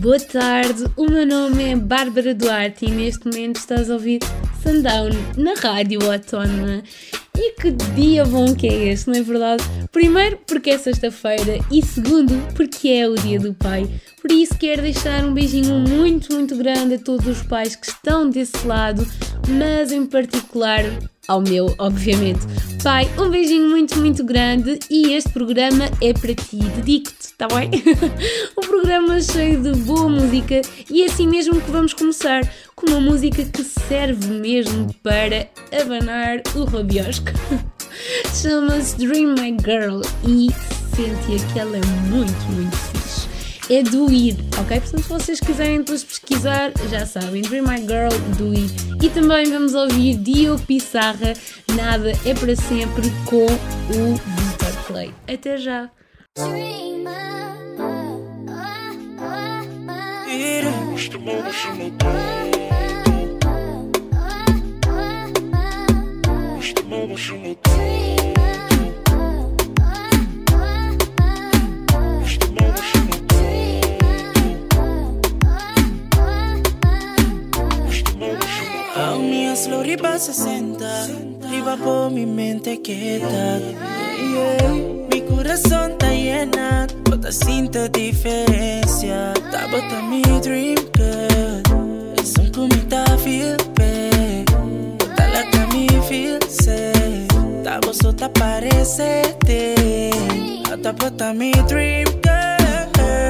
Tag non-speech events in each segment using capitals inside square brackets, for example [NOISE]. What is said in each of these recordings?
boa tarde. O meu nome é Bárbara Duarte e neste momento estás a ouvir Sundown na Rádio Autónoma. E que dia bom que é este, não é verdade? Primeiro, porque é sexta-feira e segundo, porque é o dia do pai. Por isso, quero deixar um beijinho muito, muito grande a todos os pais que estão desse lado, mas em particular ao meu, obviamente. Pai, um beijinho muito, muito grande e este programa é para ti. Dedico-te, tá bem? [LAUGHS] um programa cheio de boa música e é assim mesmo que vamos começar com uma música que serve mesmo para abanar o rabiosco. [LAUGHS] Chama-se Dream My Girl e sentia que ela é muito, muito é do ir, ok? Portanto, se vocês quiserem depois pesquisar, já sabem, Dream My Girl, do ir. E também vamos ouvir Diogo Pissarra, Nada é para sempre, com o Vitor Clay. Até já! Slow riba 60 Riba por mi mente quieta. Yeah. Mi corazón está llena Toda cinta diferencia. Tá bota mi dream girl Es un comita feel bad. Bota la que me feel safe tá parecete Tá bota mi dream girl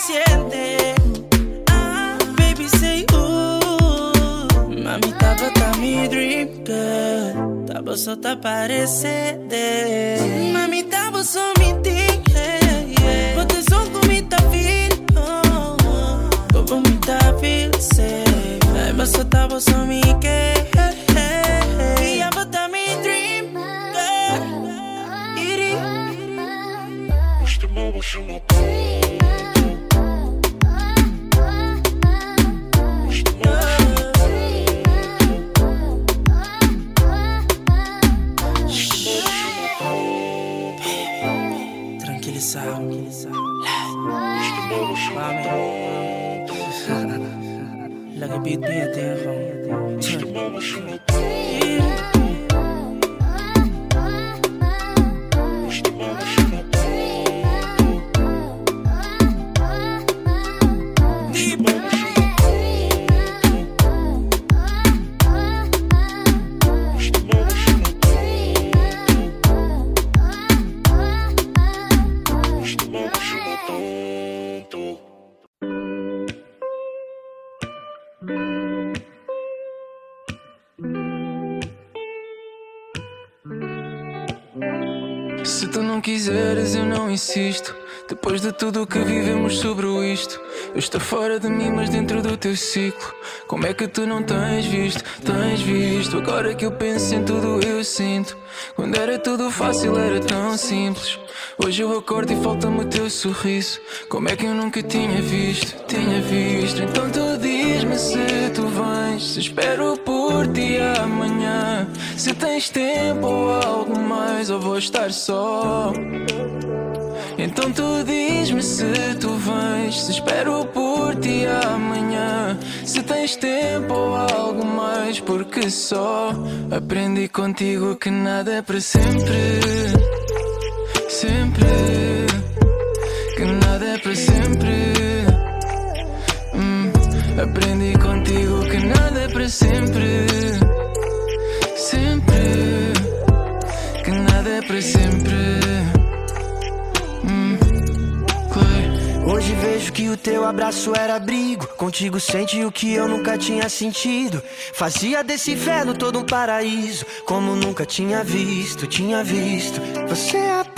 suficiente Ah, baby say ooh. Mami tava tá mi dream girl Tava só tá parecendo Mami tava só me thing yeah. Bota só com me tá feel oh, me tá feel safe Ai, mas só tava só me que E 你比爹爹好。Tu não quiseres, eu não insisto. Depois de tudo o que vivemos sobre isto, eu estou fora de mim, mas dentro do teu ciclo. Como é que tu não tens visto? Tens visto? Agora que eu penso em tudo, eu sinto. Quando era tudo fácil, era tão simples. Hoje eu acordo e falta-me o teu sorriso. Como é que eu nunca tinha visto? Tinha visto. Então tu diz-me se tu vens. Se espero por ti amanhã. Se tens tempo ou algo mais, ou vou estar só. Então tu diz-me se tu vens. Se espero por ti amanhã. Se tens tempo ou algo mais, porque só aprendi contigo que nada é para sempre. Sempre. Que nada é para sempre. Hum, aprendi contigo que nada é para. Sempre. É sempre. Hum. Hoje vejo que o teu abraço era abrigo. Contigo sente o que eu nunca tinha sentido. Fazia desse inferno todo um paraíso. Como nunca tinha visto, tinha visto. Você é a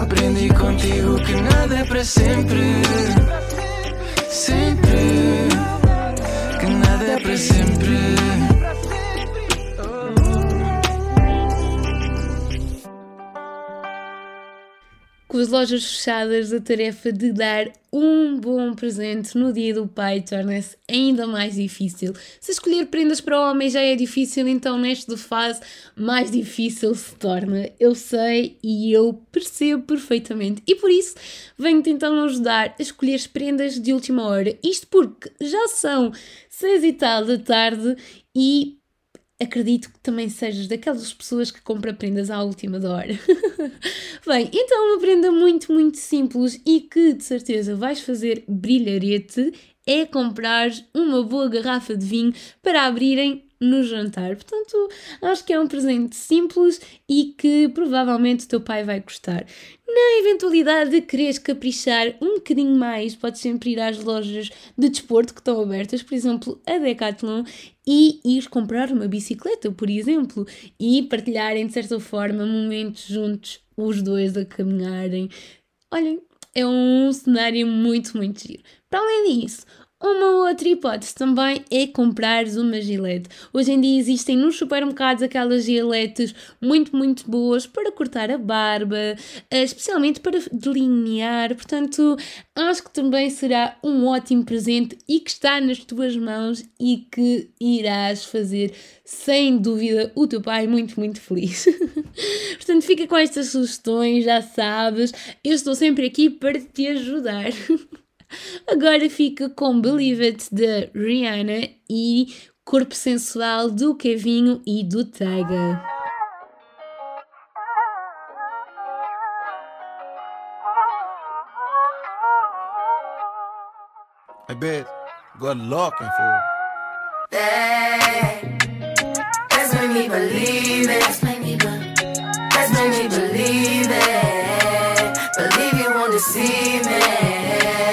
Aprendi contigo que nada é para sempre. Sempre. Que nada é para sempre. Com as lojas fechadas, a tarefa de dar um bom presente no dia do pai torna-se ainda mais difícil. Se escolher prendas para o homem já é difícil, então neste fase mais difícil se torna. Eu sei e eu percebo perfeitamente. E por isso venho tentando ajudar a escolher as prendas de última hora. Isto porque já são seis e tal da tarde e acredito que também sejas daquelas pessoas que compram prendas à última hora. [LAUGHS] Bem, então uma prenda muito, muito simples e que de certeza vais fazer brilharete é comprar uma boa garrafa de vinho para abrirem no jantar. Portanto, acho que é um presente simples e que provavelmente o teu pai vai gostar. Na eventualidade de quereres caprichar um bocadinho mais, podes sempre ir às lojas de desporto que estão abertas, por exemplo, a Decathlon, e ir comprar uma bicicleta, por exemplo, e partilharem de certa forma momentos juntos, os dois a caminharem. Olhem, é um cenário muito, muito giro. Para além disso, uma outra hipótese também é comprares uma gilete. Hoje em dia existem nos supermercados aquelas giletes muito, muito boas para cortar a barba, eh, especialmente para delinear. Portanto, acho que também será um ótimo presente e que está nas tuas mãos e que irás fazer, sem dúvida, o teu pai muito, muito feliz. [LAUGHS] Portanto, fica com estas sugestões, já sabes, eu estou sempre aqui para te ajudar. [LAUGHS] Agora fica com Believe It de Rihanna e Corpo Sensual do Kevinho e do Taiga. I bet. Good looking for. Hey, let's make me believe it. Let's make me, be- believe it. Believe you want to see me.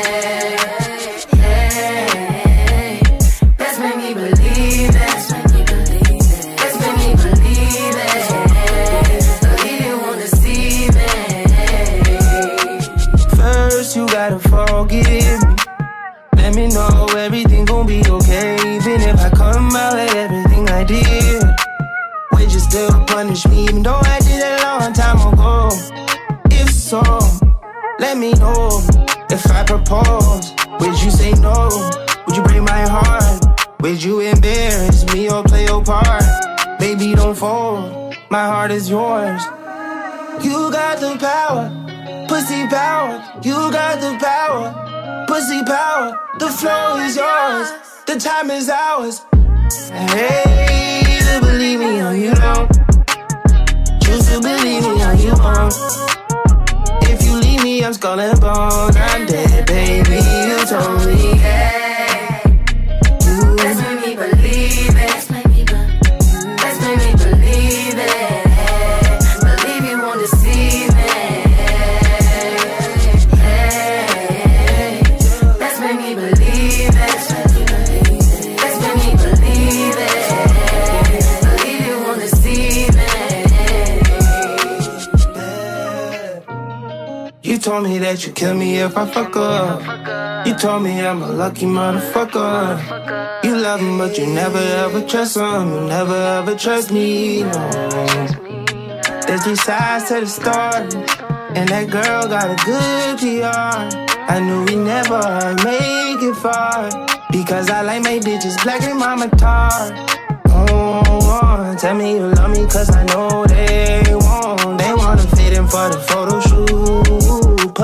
Time is ours. Hey, to believe me, oh you know. Choose to believe me, oh you won't. If you leave me I'm skull and bones. You kill me if I fuck up. You told me I'm a lucky motherfucker. You love him, but you never ever trust him. You never ever trust me. No. There's three sides to the story, and that girl got a good PR. I knew we never make it far because I like my bitches black and mama tar. Oh, oh, tell me you love me cause I know they won't. They wanna fit in for the photo shoot.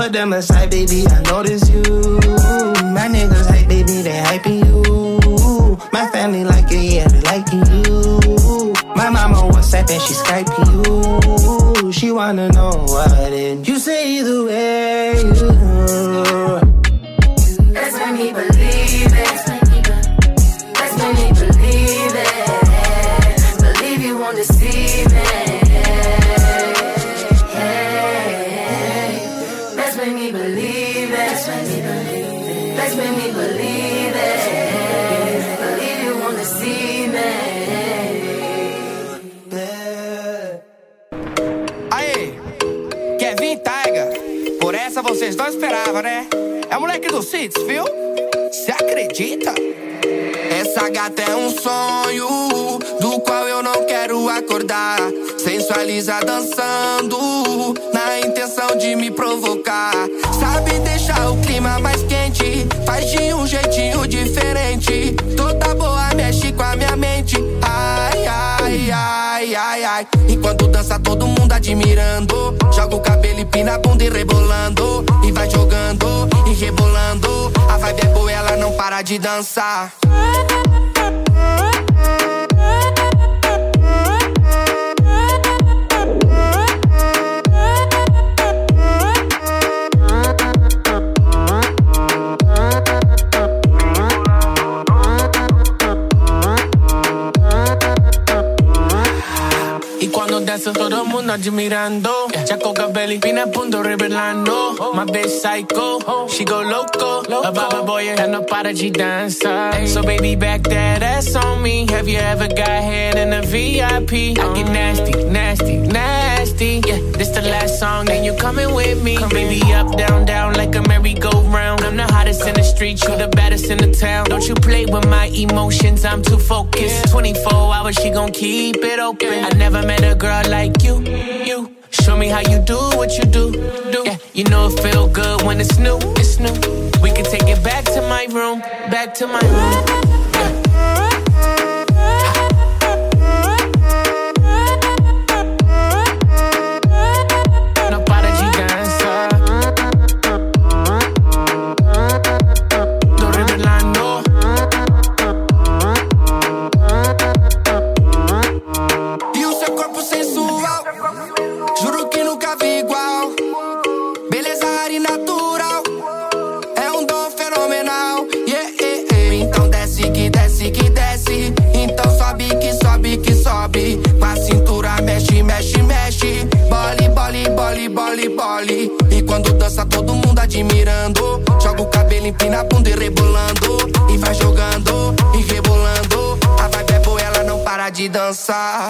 Put them aside, baby, I notice you. My niggas hype, baby, they hyping you. My family like it, yeah, they liking you. My mama WhatsApp and she Skyping you. She wanna know what did you say the way É moleque do Cits, viu? Cê acredita? Essa gata é um sonho do qual eu não quero acordar. Sensualiza dançando na intenção de me provocar. Sabe deixar o clima mais quente, faz de um jeitinho diferente. Toda boa mexe com a minha mente. Ai, ai, ai, ai, ai. Enquanto dança, todo mundo admirando. Joga o cabelo e pina a bunda e rebolando. E vai jogando de dançar. Y cuando danzo todo mundo admirando Chaco Cabelli, pina a punto revelando. My bitch psycho, she go loco. A baba boy, não para de dançar So baby back that ass on me. Have you ever got head in a VIP? I get nasty, nasty, nasty Yeah, this the last song, then you coming with me. Come baby up, down, down like a merry-go-round. I'm the hottest in the street, you the baddest in the town. Don't you play with my emotions, I'm too focused. 24 hours, she gon' keep it open. I never met a girl like you, you. Show me how you do what you do, do. Yeah, you know it feel good when it's new, it's new. We can take it back to my room, back to my room e rebolando. E vai jogando e rebolando. A vibe é boa, ela não para de dançar.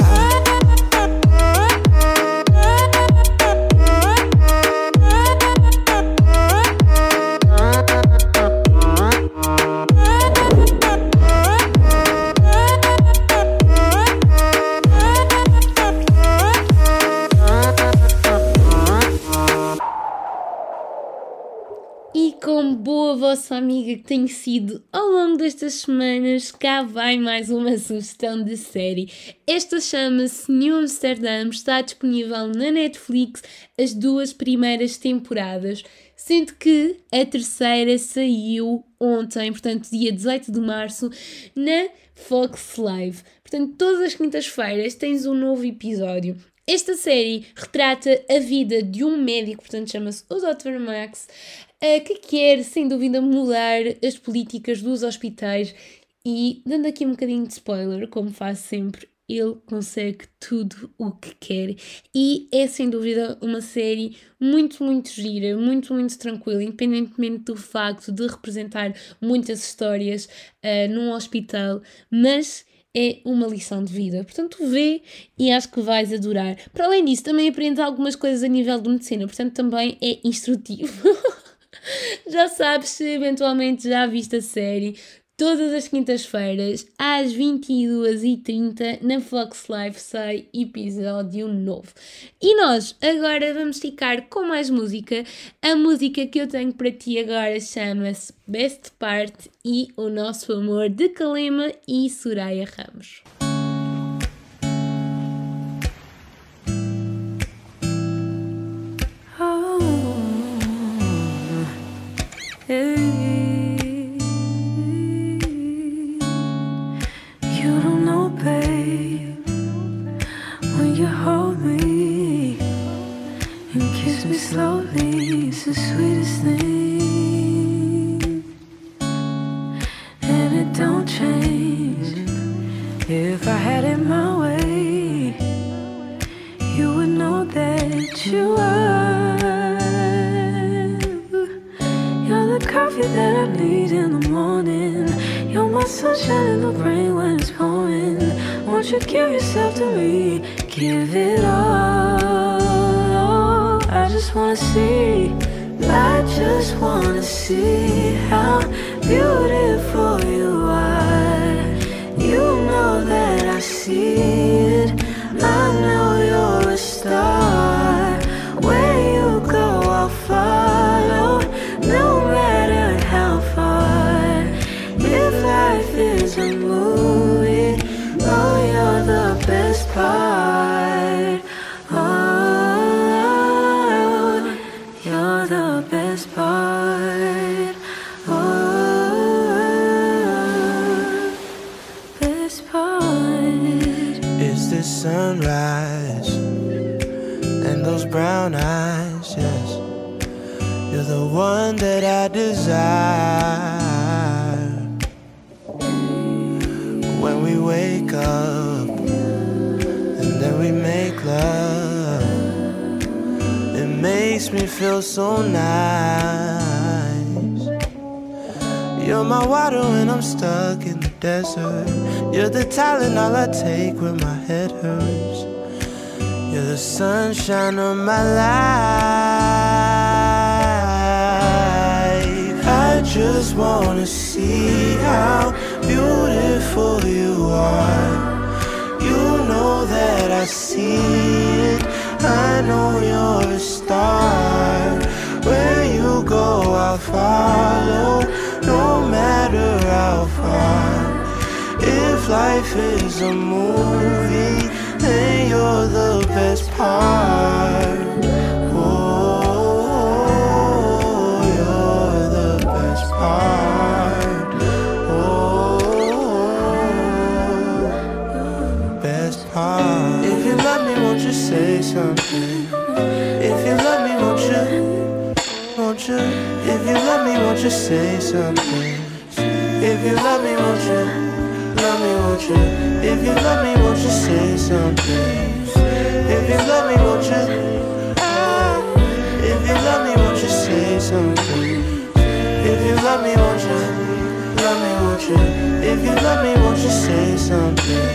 Que tenho sido ao longo destas semanas, cá vai mais uma sugestão de série. Esta chama-se New Amsterdam, está disponível na Netflix as duas primeiras temporadas, sendo que a terceira saiu ontem, portanto, dia 18 de março, na Fox Live. Portanto, todas as quintas-feiras tens um novo episódio. Esta série retrata a vida de um médico, portanto chama-se o Dr. Max, que quer, sem dúvida, mudar as políticas dos hospitais e, dando aqui um bocadinho de spoiler, como faço sempre, ele consegue tudo o que quer e é sem dúvida uma série muito, muito gira, muito, muito tranquila, independentemente do facto de representar muitas histórias uh, num hospital, mas é uma lição de vida. Portanto, vê e acho que vais adorar. Para além disso, também aprendes algumas coisas a nível de medicina, portanto, também é instrutivo. [LAUGHS] [LAUGHS] já sabes se eventualmente já viste a série, Todas as quintas-feiras, às 22h30, na Fox Live sai episódio novo. E nós agora vamos ficar com mais música. A música que eu tenho para ti agora chama-se Best Part e O Nosso Amor de Kalema e Soraya Ramos. You don't know, babe, when you hold me and kiss me slowly, it's the sweetest thing. Coffee that I need in the morning. You're my sunshine in the rain when it's pouring. Won't you give yourself to me? Give it all. I just wanna see. I just wanna see how beautiful you are. You know that I see it. I know you're a star. Desire. When we wake up and then we make love, it makes me feel so nice. You're my water when I'm stuck in the desert. You're the talent all I take when my head hurts. You're the sunshine of my life. Just wanna see how beautiful you are. You know that I see it. I know you're a star. Where you go, I'll follow. No matter how far. If life is a movie, then you're the best part. Won't you say something? If you love me, won't you? Love me, won't you? If you love me, won't you say something? If you love me, won't you? Ah, If you love me, won't you say something? If you love me, won't you? Love me, won't you? If you love me, won't you say something?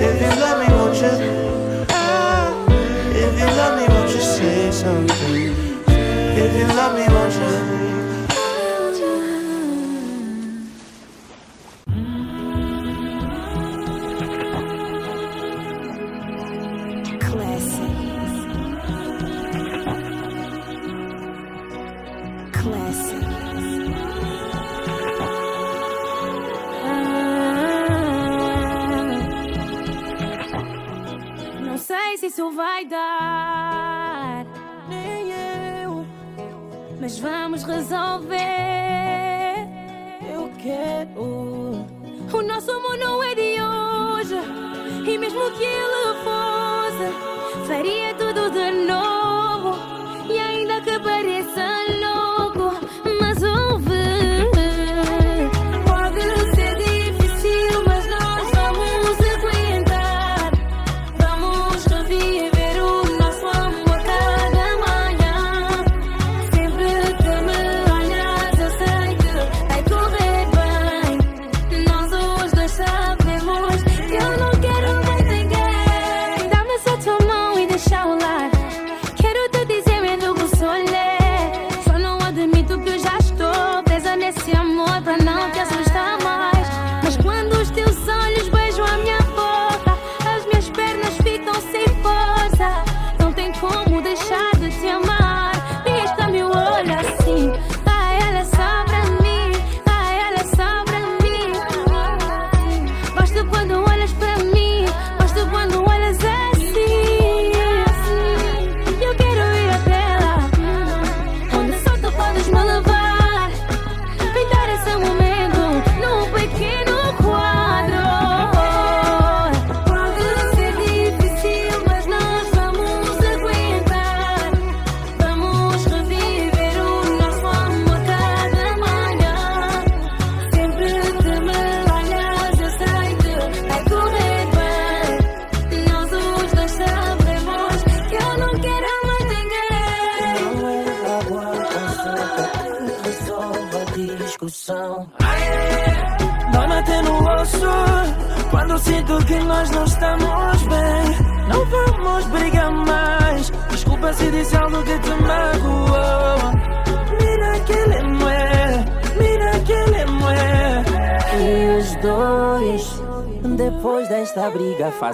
If you love me, won't you? Ah, If you love me, won't you say something? If you love me, won't you? Vai dar, nem eu, mas vamos resolver.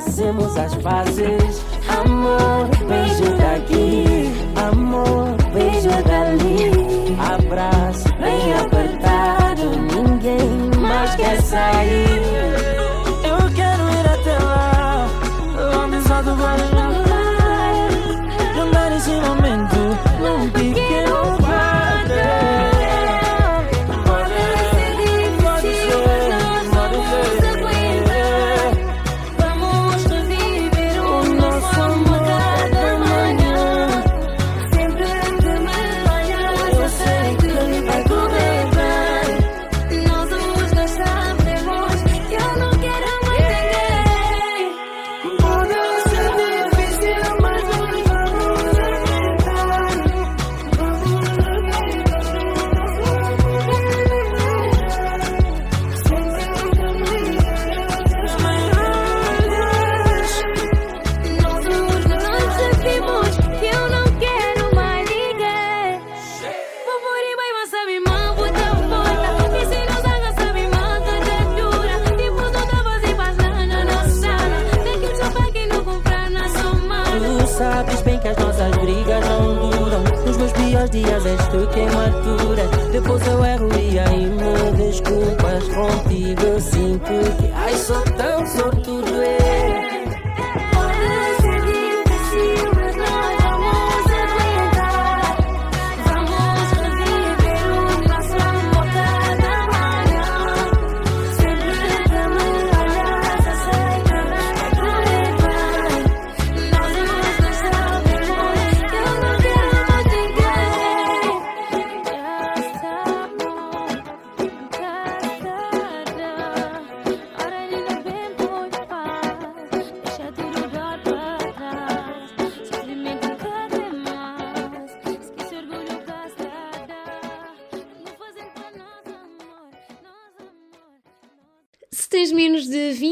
Fazemos as pazes. Amor, beijo daqui. Amor, beijo dali. Abraço bem apertado. Ninguém mais quer sair.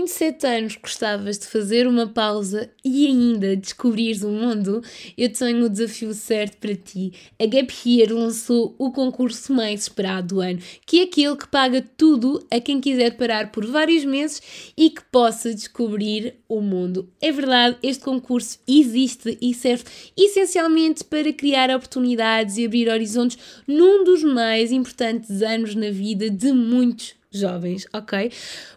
27 anos gostavas de fazer uma pausa e ainda descobrires o mundo, eu tenho o desafio certo para ti. A Gap Year lançou o concurso mais esperado do ano, que é aquele que paga tudo a quem quiser parar por vários meses e que possa descobrir o mundo. É verdade, este concurso existe e serve essencialmente para criar oportunidades e abrir horizontes num dos mais importantes anos na vida de muitos jovens, ok?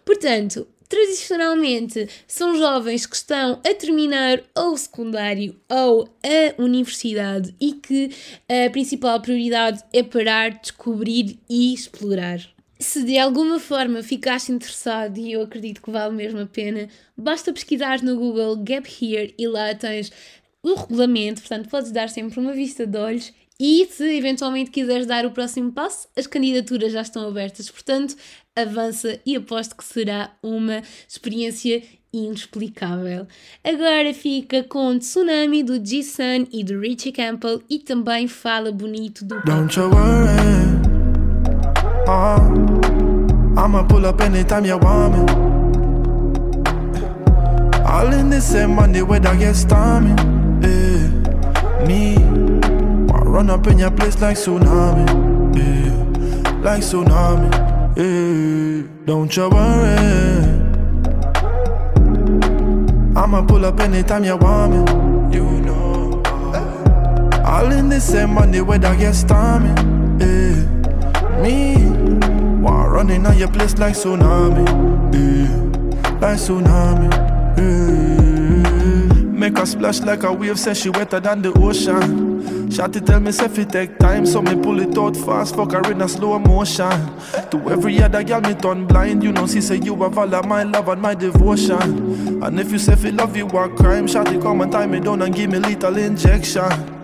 Portanto, tradicionalmente são jovens que estão a terminar ou o secundário ou a universidade e que a principal prioridade é parar, descobrir e explorar. Se de alguma forma ficaste interessado, e eu acredito que vale mesmo a pena, basta pesquisar no Google Gap Here e lá tens o regulamento, portanto podes dar sempre uma vista de olhos e se eventualmente quiseres dar o próximo passo, as candidaturas já estão abertas. Portanto, avança e aposto que será uma experiência inexplicável. Agora fica com Tsunami do G-Sun e do Richie Campbell e também fala bonito do Don't you worry. Uh, I'ma pull up anytime you want me. All in the same money where that get stormy. Yeah. Me, I run up in your place like tsunami. Yeah. Like tsunami. Yeah. Don't you worry. I'ma pull up anytime you want me. You know. All in the same money where that get stormy. Yeah. Me, while running on your place like tsunami. Yeah. Like tsunami. Eh, make her splash like a wave, say she wetter than the ocean. Shotty tell me if it take time, so me pull it out fast, fuck her in a slow motion. To every other girl me turn blind, you know she say you have all of my love and my devotion. And if you say fi love you a crime, Shotty come and tie me down and give me little injection.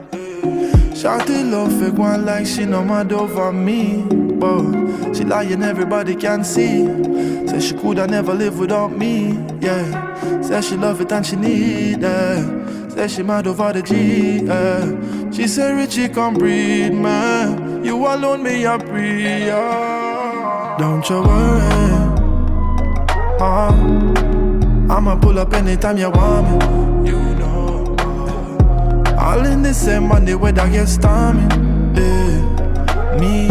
Shawty love it one like she no mad over me But she lying everybody can see Say she coulda never live without me, yeah Say she love it and she need it Say she mad over the G, yeah She say Richie come breathe, man You alone me a pray, yeah. Don't you worry uh, I'ma pull up anytime you want me You know ah. all in the same money where that get stormy. Yeah. Me,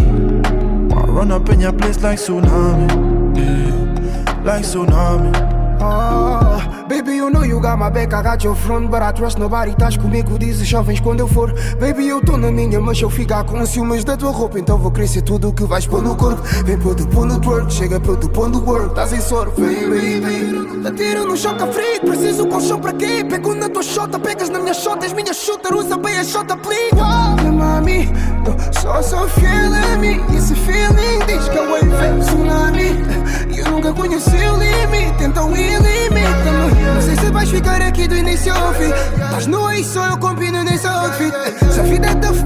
I run up in your place like tsunami. Yeah. Like tsunami. Ah, baby, you know you got my back, I got your front But I trust nobody, estás comigo, dizes jovens quando eu for. Baby, eu tô na minha, mas eu ficar com ciúmes da tua roupa Então vou crescer tudo o que vais pôr no corpo. Vem pro teu de work, chega pro teu de work. Estás em soro, vem baby Atiro no choca frio, preciso colchão para quê? Pego na tua shota, pegas na minha shota És minha shooter, usa bem a shota, please. Wow, mami, eu só sou fiel a mim. E esse feeling diz que é tsunami. Eu nunca conheci o limite, então ilimita-me. Não sei se vais ficar aqui do início ao fim Estás nu aí, só eu combino nesse outfit. Se a vida é tough,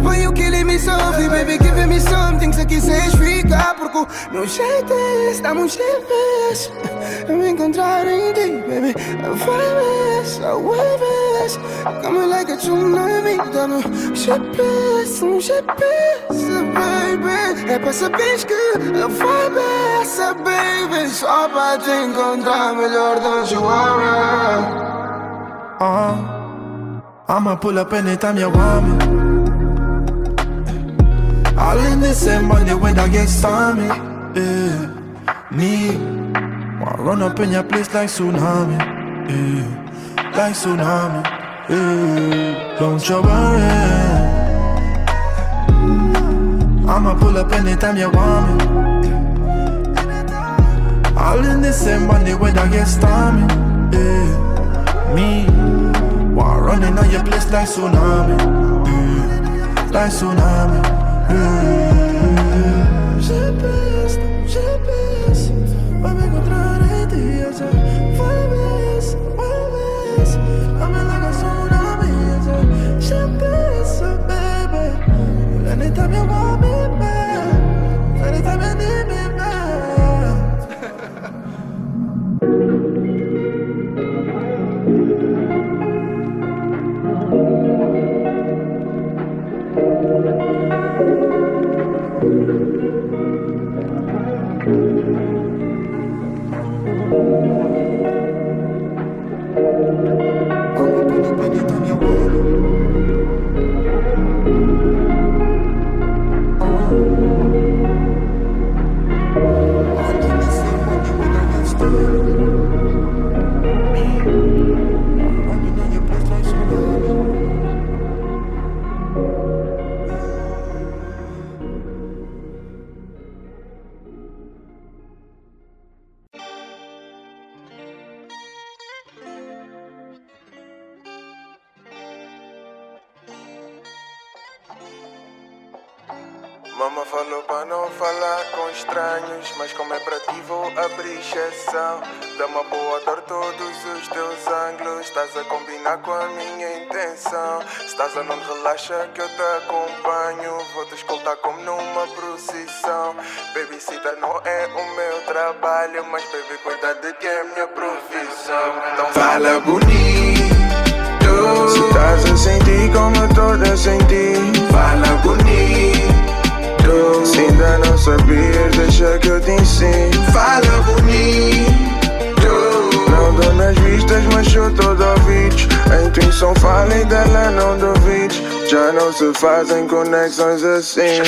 me sofre Baby, give me something, se quiseres ficar Porque o meu jeito é esse, dá-me um Eu me encontrar em ti, baby. A vibe essa, a wave é essa Come like a tsunami, dá-me um GPS, um GPS, baby. É pra saberes que a vibe é essa, baby. Só pra te encontrar melhor, don't you worry Uh, I'ma pull up anytime you want me. All in the same money when I get stormy. Me, wanna run up in your place like tsunami. Yeah. Like tsunami. Yeah. Don't you worry. I'ma pull up anytime you want me. All in the same money when I get stormy. Me, while running on your place like tsunami. Yeah. Like tsunami. Oh. Estás a não relaxa que eu te acompanho, vou te escoltar como numa procissão. Babysitter não é o meu trabalho, mas baby cuida de que é minha profissão. Então fala bonito. Se estás a sentir como eu tô a sentir, fala bonito. Se ainda não sabias, deixa que eu te ensino. Fala bonito. Nas vistas, mas todo ouvidos. A intuição fala e dela não duvides. Já não se fazem conexões assim.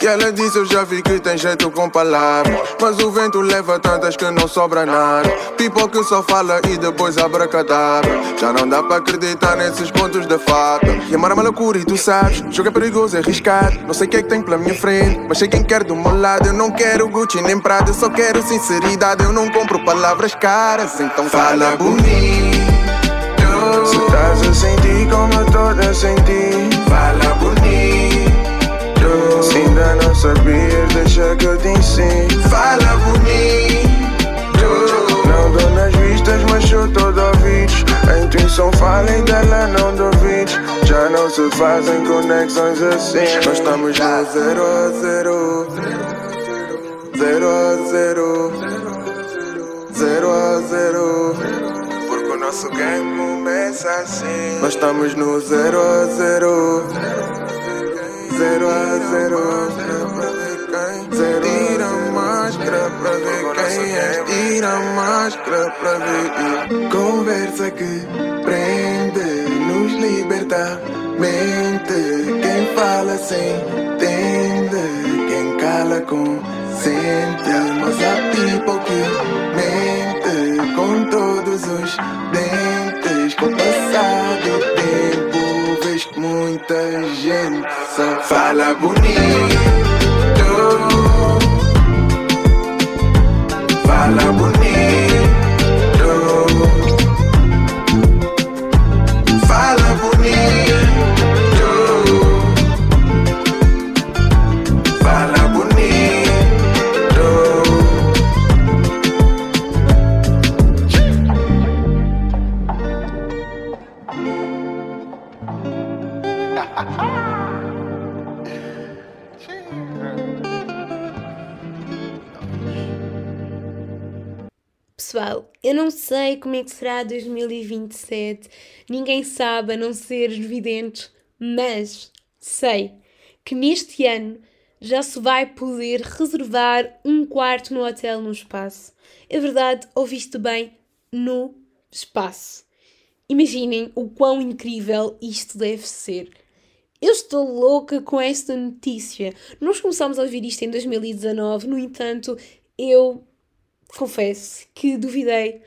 E ela disse: Eu já vi que tem jeito com palavras. Mas o vento leva tantas que não sobra nada. People que só fala e depois abracadabra. Já não dá pra acreditar nesses contos de fada. E amar é uma loucura e tu sabes. Jogo é perigoso, é arriscado. Não sei o que é que tem pela minha frente. Mas sei quem quer do meu lado. Eu não quero Gucci nem Prada. Eu só quero sinceridade. Eu não compro palavras caras. Então fala bonito. Se estás a sentir como eu tô a sentir, fala bonito. Se ainda não sabias, deixa que eu te ensino. Fala bonito. Não dou nas vistas, mas sou todo ouvidos. A intuição fala e dela não duvides. Já não se fazem conexões assim. Nós estamos no zero a zero. Zero a zero. Zero a zero. Porque o nosso game começa assim. Nós estamos no zero a zero. Zero a zero. Pra ver quem zero tira a máscara pra ver quem é. Tira a máscara pra ver. Conversa que prende, nos liberta. Mente, quem fala sem entende. Quem cala consente. Mas há people que mente todos os dentes. Com o passar do tempo, vês que muita gente só fala bonito. Fala bonito. Sei como é que será 2027, ninguém sabe a não ser os videntes, mas sei que neste ano já se vai poder reservar um quarto no hotel no espaço. É verdade, ouviste bem, no espaço. Imaginem o quão incrível isto deve ser. Eu estou louca com esta notícia. Nós começámos a ouvir isto em 2019, no entanto, eu confesso que duvidei.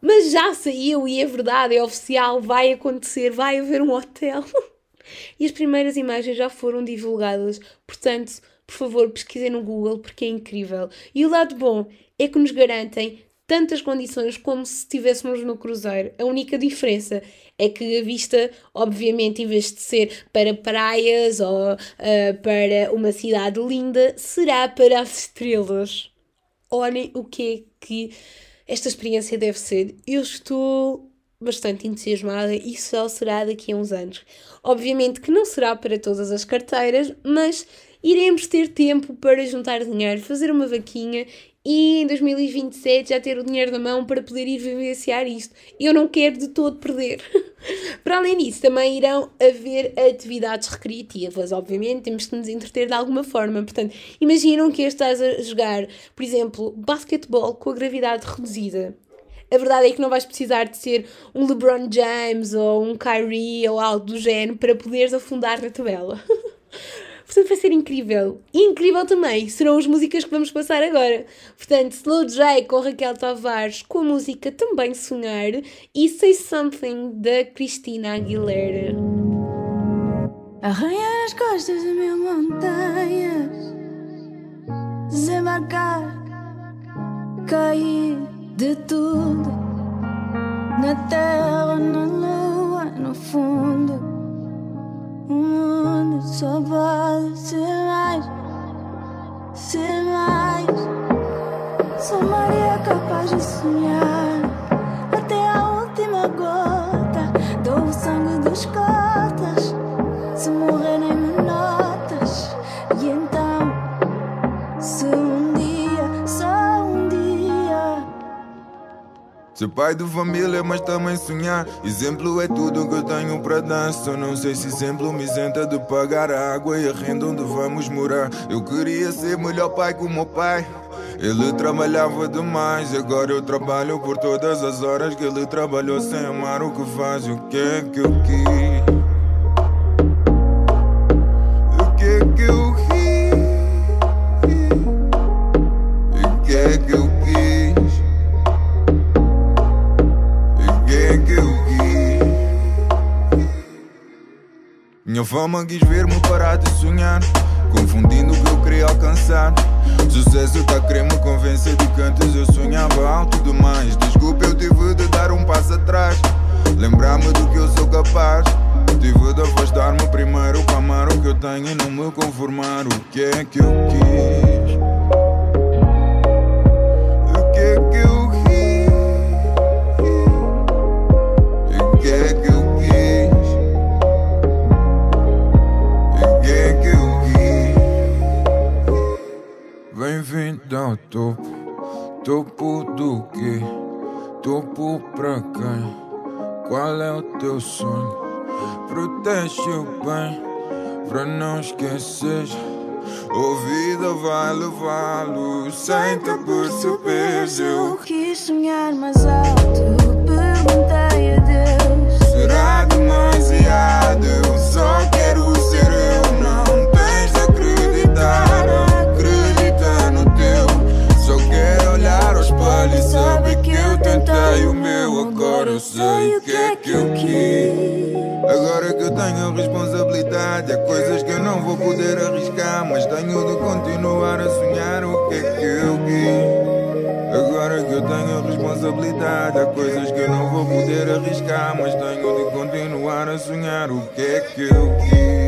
Mas já saiu e é verdade, é oficial, vai acontecer, vai haver um hotel. [LAUGHS] e as primeiras imagens já foram divulgadas, portanto, por favor, pesquisem no Google porque é incrível. E o lado bom é que nos garantem tantas condições como se estivéssemos no cruzeiro. A única diferença é que a vista, obviamente, em vez de ser para praias ou uh, para uma cidade linda, será para as estrelas. Olhem o que é que esta experiência deve ser. Eu estou bastante entusiasmada e só será daqui a uns anos. Obviamente que não será para todas as carteiras, mas iremos ter tempo para juntar dinheiro, fazer uma vaquinha e em 2027 já ter o dinheiro na mão para poder ir vivenciar isto. Eu não quero de todo perder. [LAUGHS] para além disso, também irão haver atividades recreativas, obviamente, temos que nos entreter de alguma forma. Portanto, imaginam que estás a jogar, por exemplo, basquetebol com a gravidade reduzida. A verdade é que não vais precisar de ser um LeBron James ou um Kyrie ou algo do género para poderes afundar na tabela. [LAUGHS] Portanto, vai ser incrível. E incrível também serão as músicas que vamos passar agora. Portanto, Slow J com Raquel Tavares, com a música Também Sonhar e Say Something da Cristina Aguilera. Arranhar as costas de mil montanhas, desembarcar, cair de tudo, na terra, na lua, no fundo. O mundo Só pode ser mais, ser mais. Sou Maria capaz de sonhar até a última gota. Dou o sangue dos cotas. Se morrerem Ser pai de família, mas também sonhar. Exemplo é tudo que eu tenho para dar. Só não sei se exemplo me isenta de pagar a água e a renda onde vamos morar. Eu queria ser melhor pai que o meu pai. Ele trabalhava demais, agora eu trabalho por todas as horas que ele trabalhou sem amar o que faz. O que é que eu quis? Fama quis ver-me parar de sonhar, confundindo o que eu queria alcançar. Sucesso tá a me convencer de que antes eu sonhava alto demais. Desculpa, eu tive de dar um passo atrás, lembrar-me do que eu sou capaz. Tive de afastar-me primeiro para amar o que eu tenho e não me conformar. O que é que eu quis? Bem-vindo ao topo. Topo do quê? Topo pra quem? Qual é o teu sonho? Protege o bem pra não esquecer. A vida vai levá-lo sem te perceber. Eu quis sonhar mais alto. Responsabilidade, há coisas que eu não vou poder arriscar. Mas tenho de continuar a sonhar o que é que eu quis.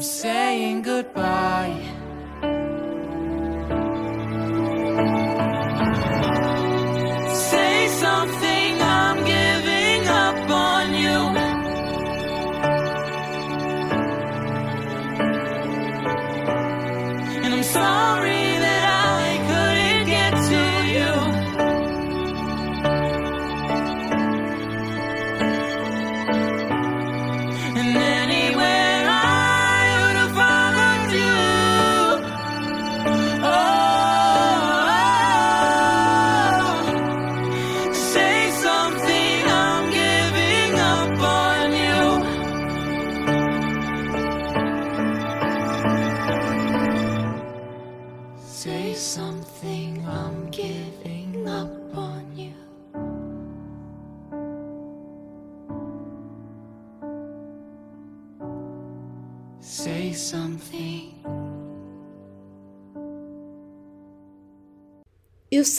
Saying goodbye.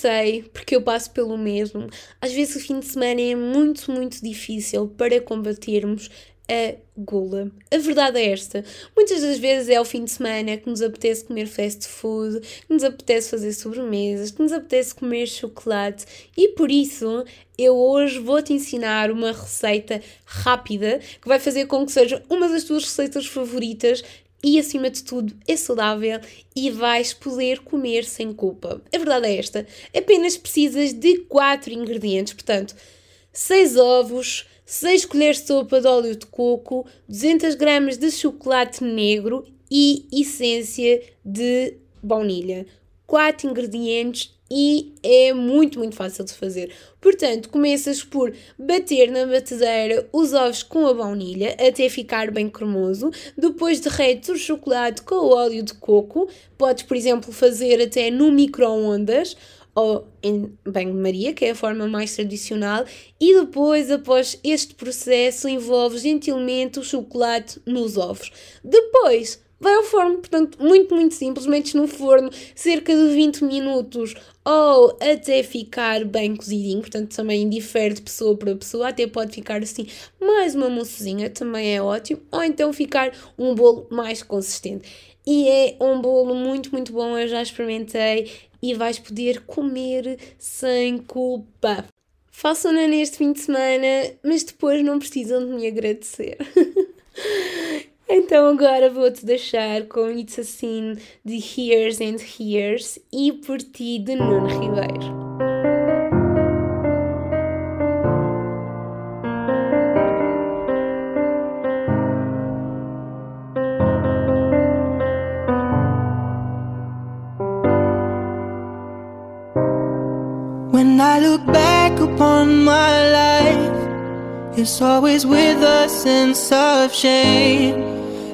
Sei, porque eu passo pelo mesmo. Às vezes o fim de semana é muito, muito difícil para combatermos a gula. A verdade é esta. Muitas das vezes é o fim de semana que nos apetece comer fast food, que nos apetece fazer sobremesas, que nos apetece comer chocolate e por isso eu hoje vou-te ensinar uma receita rápida que vai fazer com que seja uma das tuas receitas favoritas e acima de tudo é saudável e vais poder comer sem culpa. A verdade é esta: apenas precisas de 4 ingredientes, portanto, 6 ovos, 6 colheres de sopa de óleo de coco, 200 gramas de chocolate negro e essência de baunilha. 4 ingredientes e é muito, muito fácil de fazer. Portanto, começas por bater na batedeira os ovos com a baunilha até ficar bem cremoso. Depois derretes o chocolate com o óleo de coco. Podes, por exemplo, fazer até no micro-ondas ou em banho-maria, que é a forma mais tradicional, e depois, após este processo, envolves gentilmente o chocolate nos ovos. Depois, vai ao forno, portanto, muito, muito simples, metes no forno cerca de 20 minutos ou até ficar bem cozidinho, portanto, também difere de pessoa para pessoa, até pode ficar assim mais uma moussezinha, também é ótimo, ou então ficar um bolo mais consistente. E é um bolo muito, muito bom, eu já experimentei e vais poder comer sem culpa. Façam-na neste fim de semana, mas depois não precisam de me agradecer. [LAUGHS] Então agora vou-te deixar com It's Assim de Hears and Hears e por ti de Nuno Ribeiro. When I look back upon my life, it's always with a sense of shame.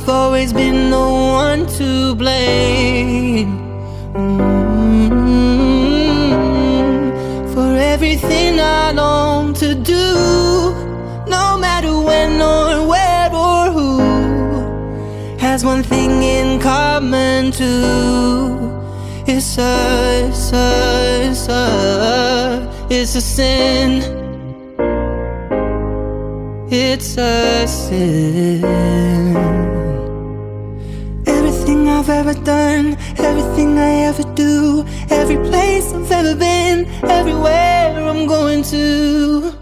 I've always been the one to blame Mm, for everything I long to do, no matter when or where or who has one thing in common too. It's a, it's a, it's a, it's a sin. It's a sin. I've ever done, everything I ever do, every place I've ever been, everywhere I'm going to.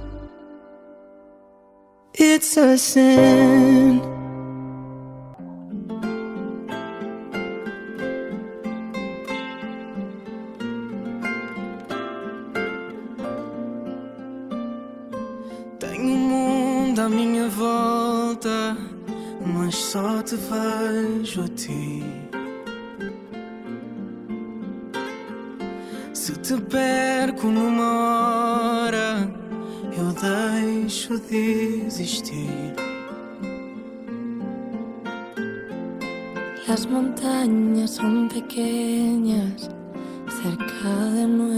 It's a sin. Tenho um mundo à minha volta, mas só te vejo a ti. Las montañas son pequeñas cerca de nuestro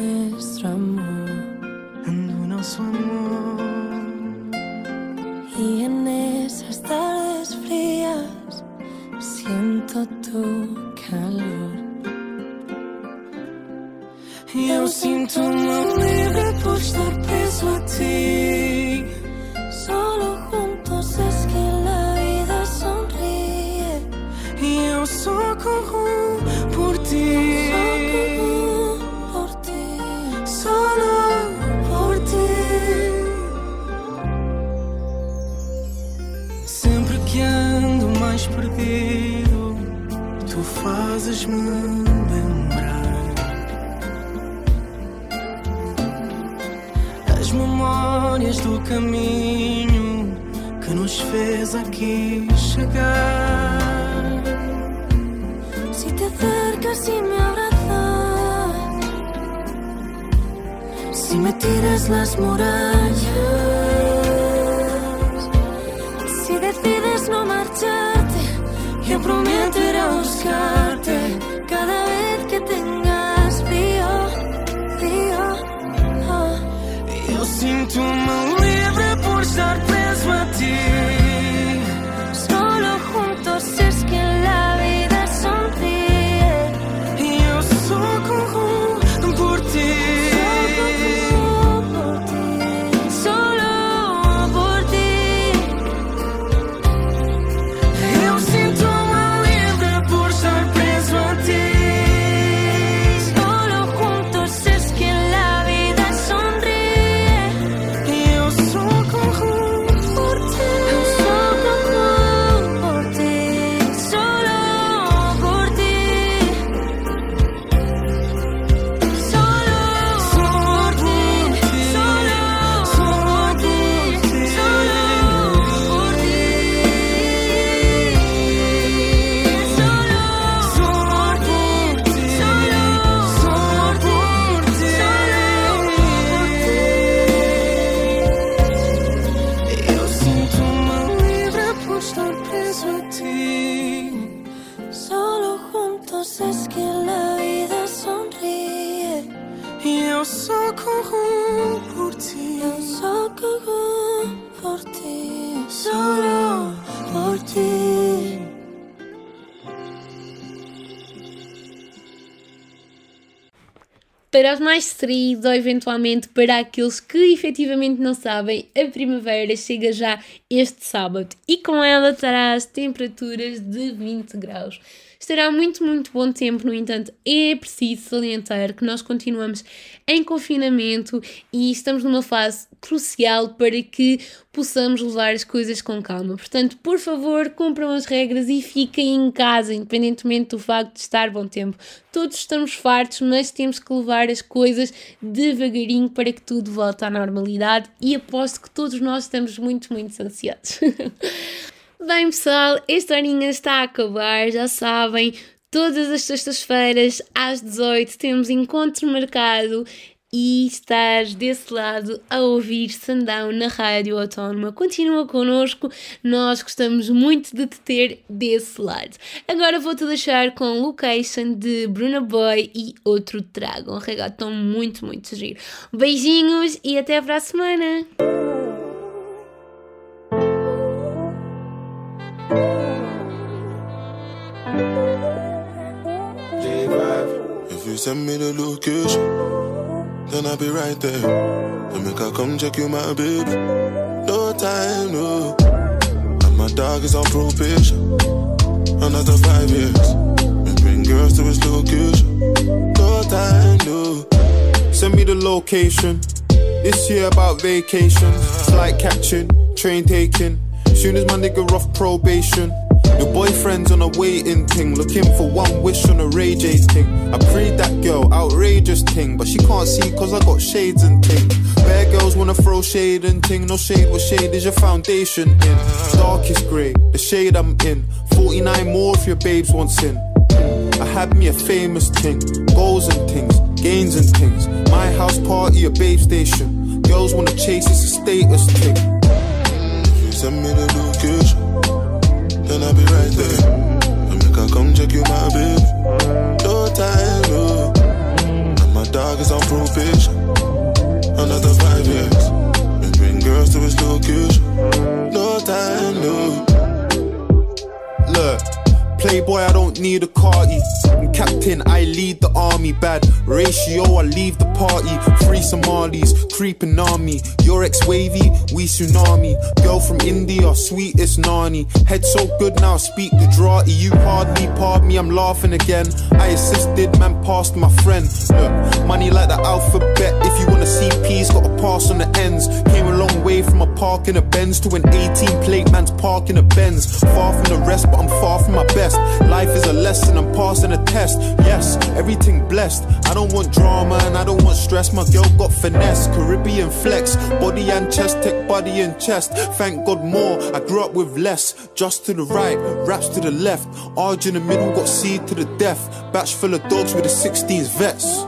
memórias do caminho que nos fez aqui chegar. Si te acercas y me abrazas, si me tiras las murallas, si decides no marcharte, yo prometo ir a buscarte too much por ti. Para os mais distraídos ou eventualmente para aqueles que efetivamente não sabem, a primavera chega já este sábado e com ela traz temperaturas de 20 graus. Estará muito, muito bom tempo, no entanto, é preciso salientar que nós continuamos em confinamento e estamos numa fase crucial para que possamos levar as coisas com calma. Portanto, por favor, cumpram as regras e fiquem em casa, independentemente do facto de estar bom tempo. Todos estamos fartos, mas temos que levar as coisas devagarinho para que tudo volte à normalidade e aposto que todos nós estamos muito, muito ansiosos. [LAUGHS] Bem, pessoal, esta horinha está a acabar, já sabem. Todas as sextas-feiras, às 18, temos encontro marcado e estás desse lado a ouvir Sandão na Rádio Autónoma. Continua connosco, nós gostamos muito de te ter desse lado. Agora vou-te deixar com Location de Bruna Boy e outro trago, um regatão muito, muito giro. Beijinhos e até para a semana! You send me the location, then I'll be right there. Then make I come check you, my baby. No time, no. And my dog is on probation. Another five years. And bring girls to his location. No time, no. Send me the location. This year about vacation. Flight catching, train taking. Soon as my nigga off probation. Your boyfriend's on a waiting thing, looking for one wish on a Ray J thing. I prayed that girl, outrageous thing, but she can't see cause I got shades and thing. Bad girls wanna throw shade and ting, no shade, what shade is your foundation in? Darkest grey, the shade I'm in. 49 more if your babes wants in. I had me a famous thing, goals and things, gains and things. My house party, a babe station. Girls wanna chase, it's a status thing. Send me the location, then I'll be right there. And make I come check you, my baby. No time, no. And my dog is on probation. Another five years. And bring girls to his location. No time, no. Look, Playboy, I don't need a carty. I'm captain, I lead the army. Bad ratio, I leave the party. Free Somalis, creeping army. Your ex wavy, we tsunami. Girl from India, sweetest nani. Head so good now, speak Gujarati. You me, pardon me, I'm laughing again. I assisted, man, passed my friend. Look, money like the alphabet. If you wanna see P's, gotta pass on the ends. Came a long way from a park in a Benz to an 18 plate man's park in a Benz. Far from the rest, but I'm far from my best. Life is a lesson, I'm passing a test. Yes, everything blessed. I don't want drama and I don't want stress. My girl got finesse, Caribbean flex, body and chest, tech body and chest. Thank God more. I grew up with less. Just to the right, raps to the left. Arge in the middle, got seed to the death. Batch full of dogs with the 16s vets.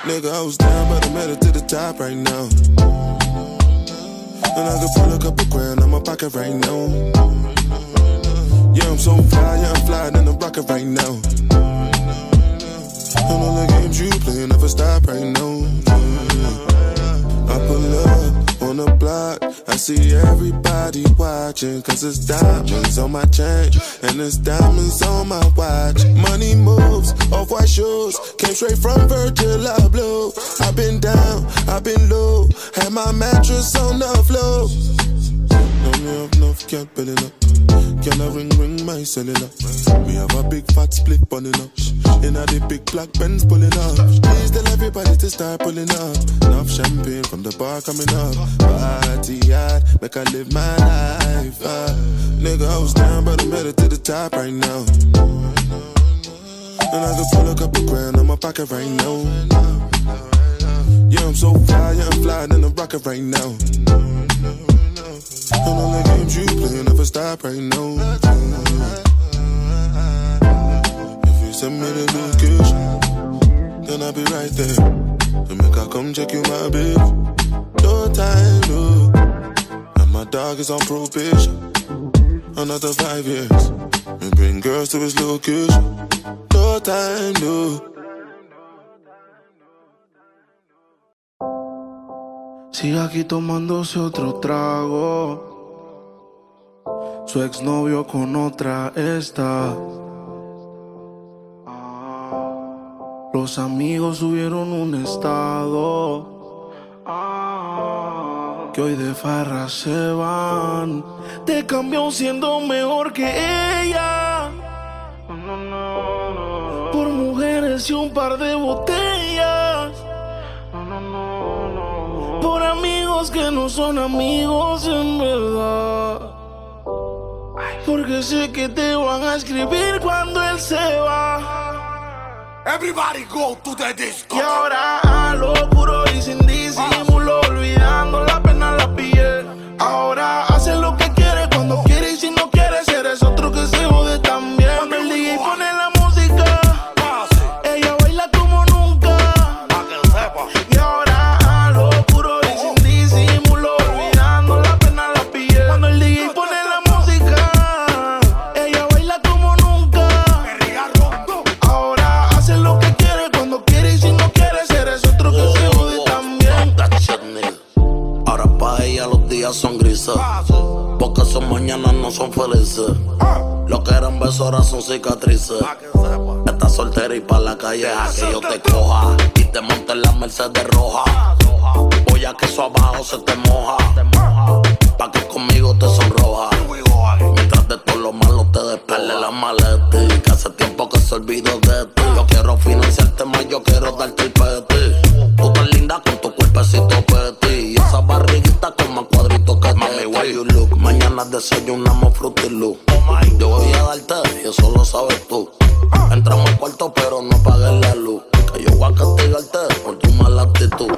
Nigga, I was down, but I made it to the top right now. And I can pull a couple grand out my pocket right now. Yeah, I'm so fly, yeah, I'm flying in the rocket right now. And all the games you play never stop right now. I pull up on the block, see everybody watching. Cause it's diamonds on my chain, and it's diamonds on my watch. Money moves, off white shoes, came straight from Virgil Abloh. I've been down, I've been low, had my mattress on the floor. No, me have enough, can't build it up. Can I ring, ring my cellular? We have a big fat split bunning up. In a the big black Benz pulling up. Please tell everybody to start pulling up. Enough champagne from the bar coming up. Party hard, make I live my life. Uh. Nigga, I was down, but I'm headed to the top right now. And I can pull a couple grand on my pocket right now. Yeah, I'm so fly, yeah, I'm flying in the rocket right now. And all the games you play never stop right now. If you send me the location, then I'll be right there. To make I come check you, my babe. No time, no. And my dog is on probation. Another five years. And bring girls to his location. No time, no. Sigue aquí tomándose otro trago. Su exnovio con otra está. Los amigos subieron un estado. Que hoy de farra se van. Te cambió siendo mejor que ella. Por mujeres y un par de botellas. Por amigos que no son amigos en verdad. Porque sé que te van a escribir cuando él se va. Everybody go to the disco. Y ahora a lo puro y sin. Ah. actrices. Lo que eran besos ahora son cicatrices. Estás soltera y pa' la calle a que yo te coja. Y te monte en la Mercedes roja. Voy a que eso abajo se te moja. Pa' que conmigo te sonroja. Mientras de todo lo malo te despele la maleta. Que hace tiempo que se olvidó de ti. Yo quiero financiarte más, yo quiero darte el pedo. desayunamos frutilo. Yo voy a darte y eso lo sabes tú. Entramos al cuarto pero no apagues la luz. Que yo voy a castigarte por tu mala actitud.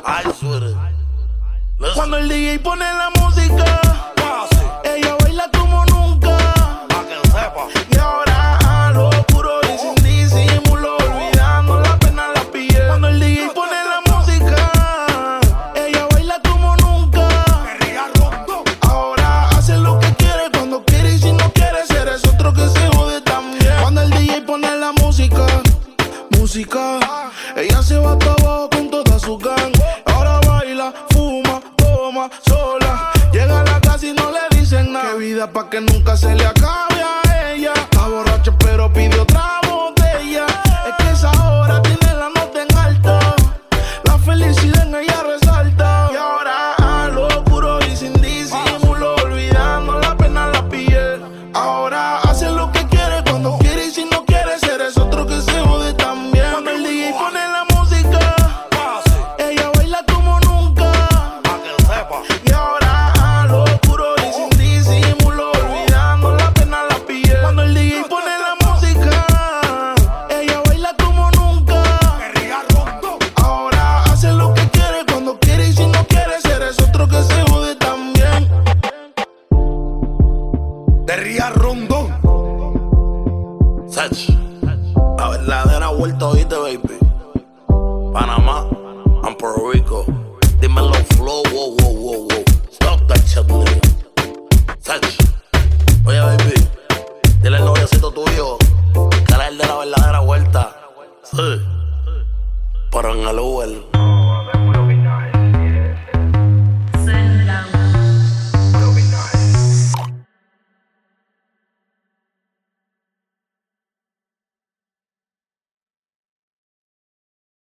Cuando el DJ pone la música, ah, ella va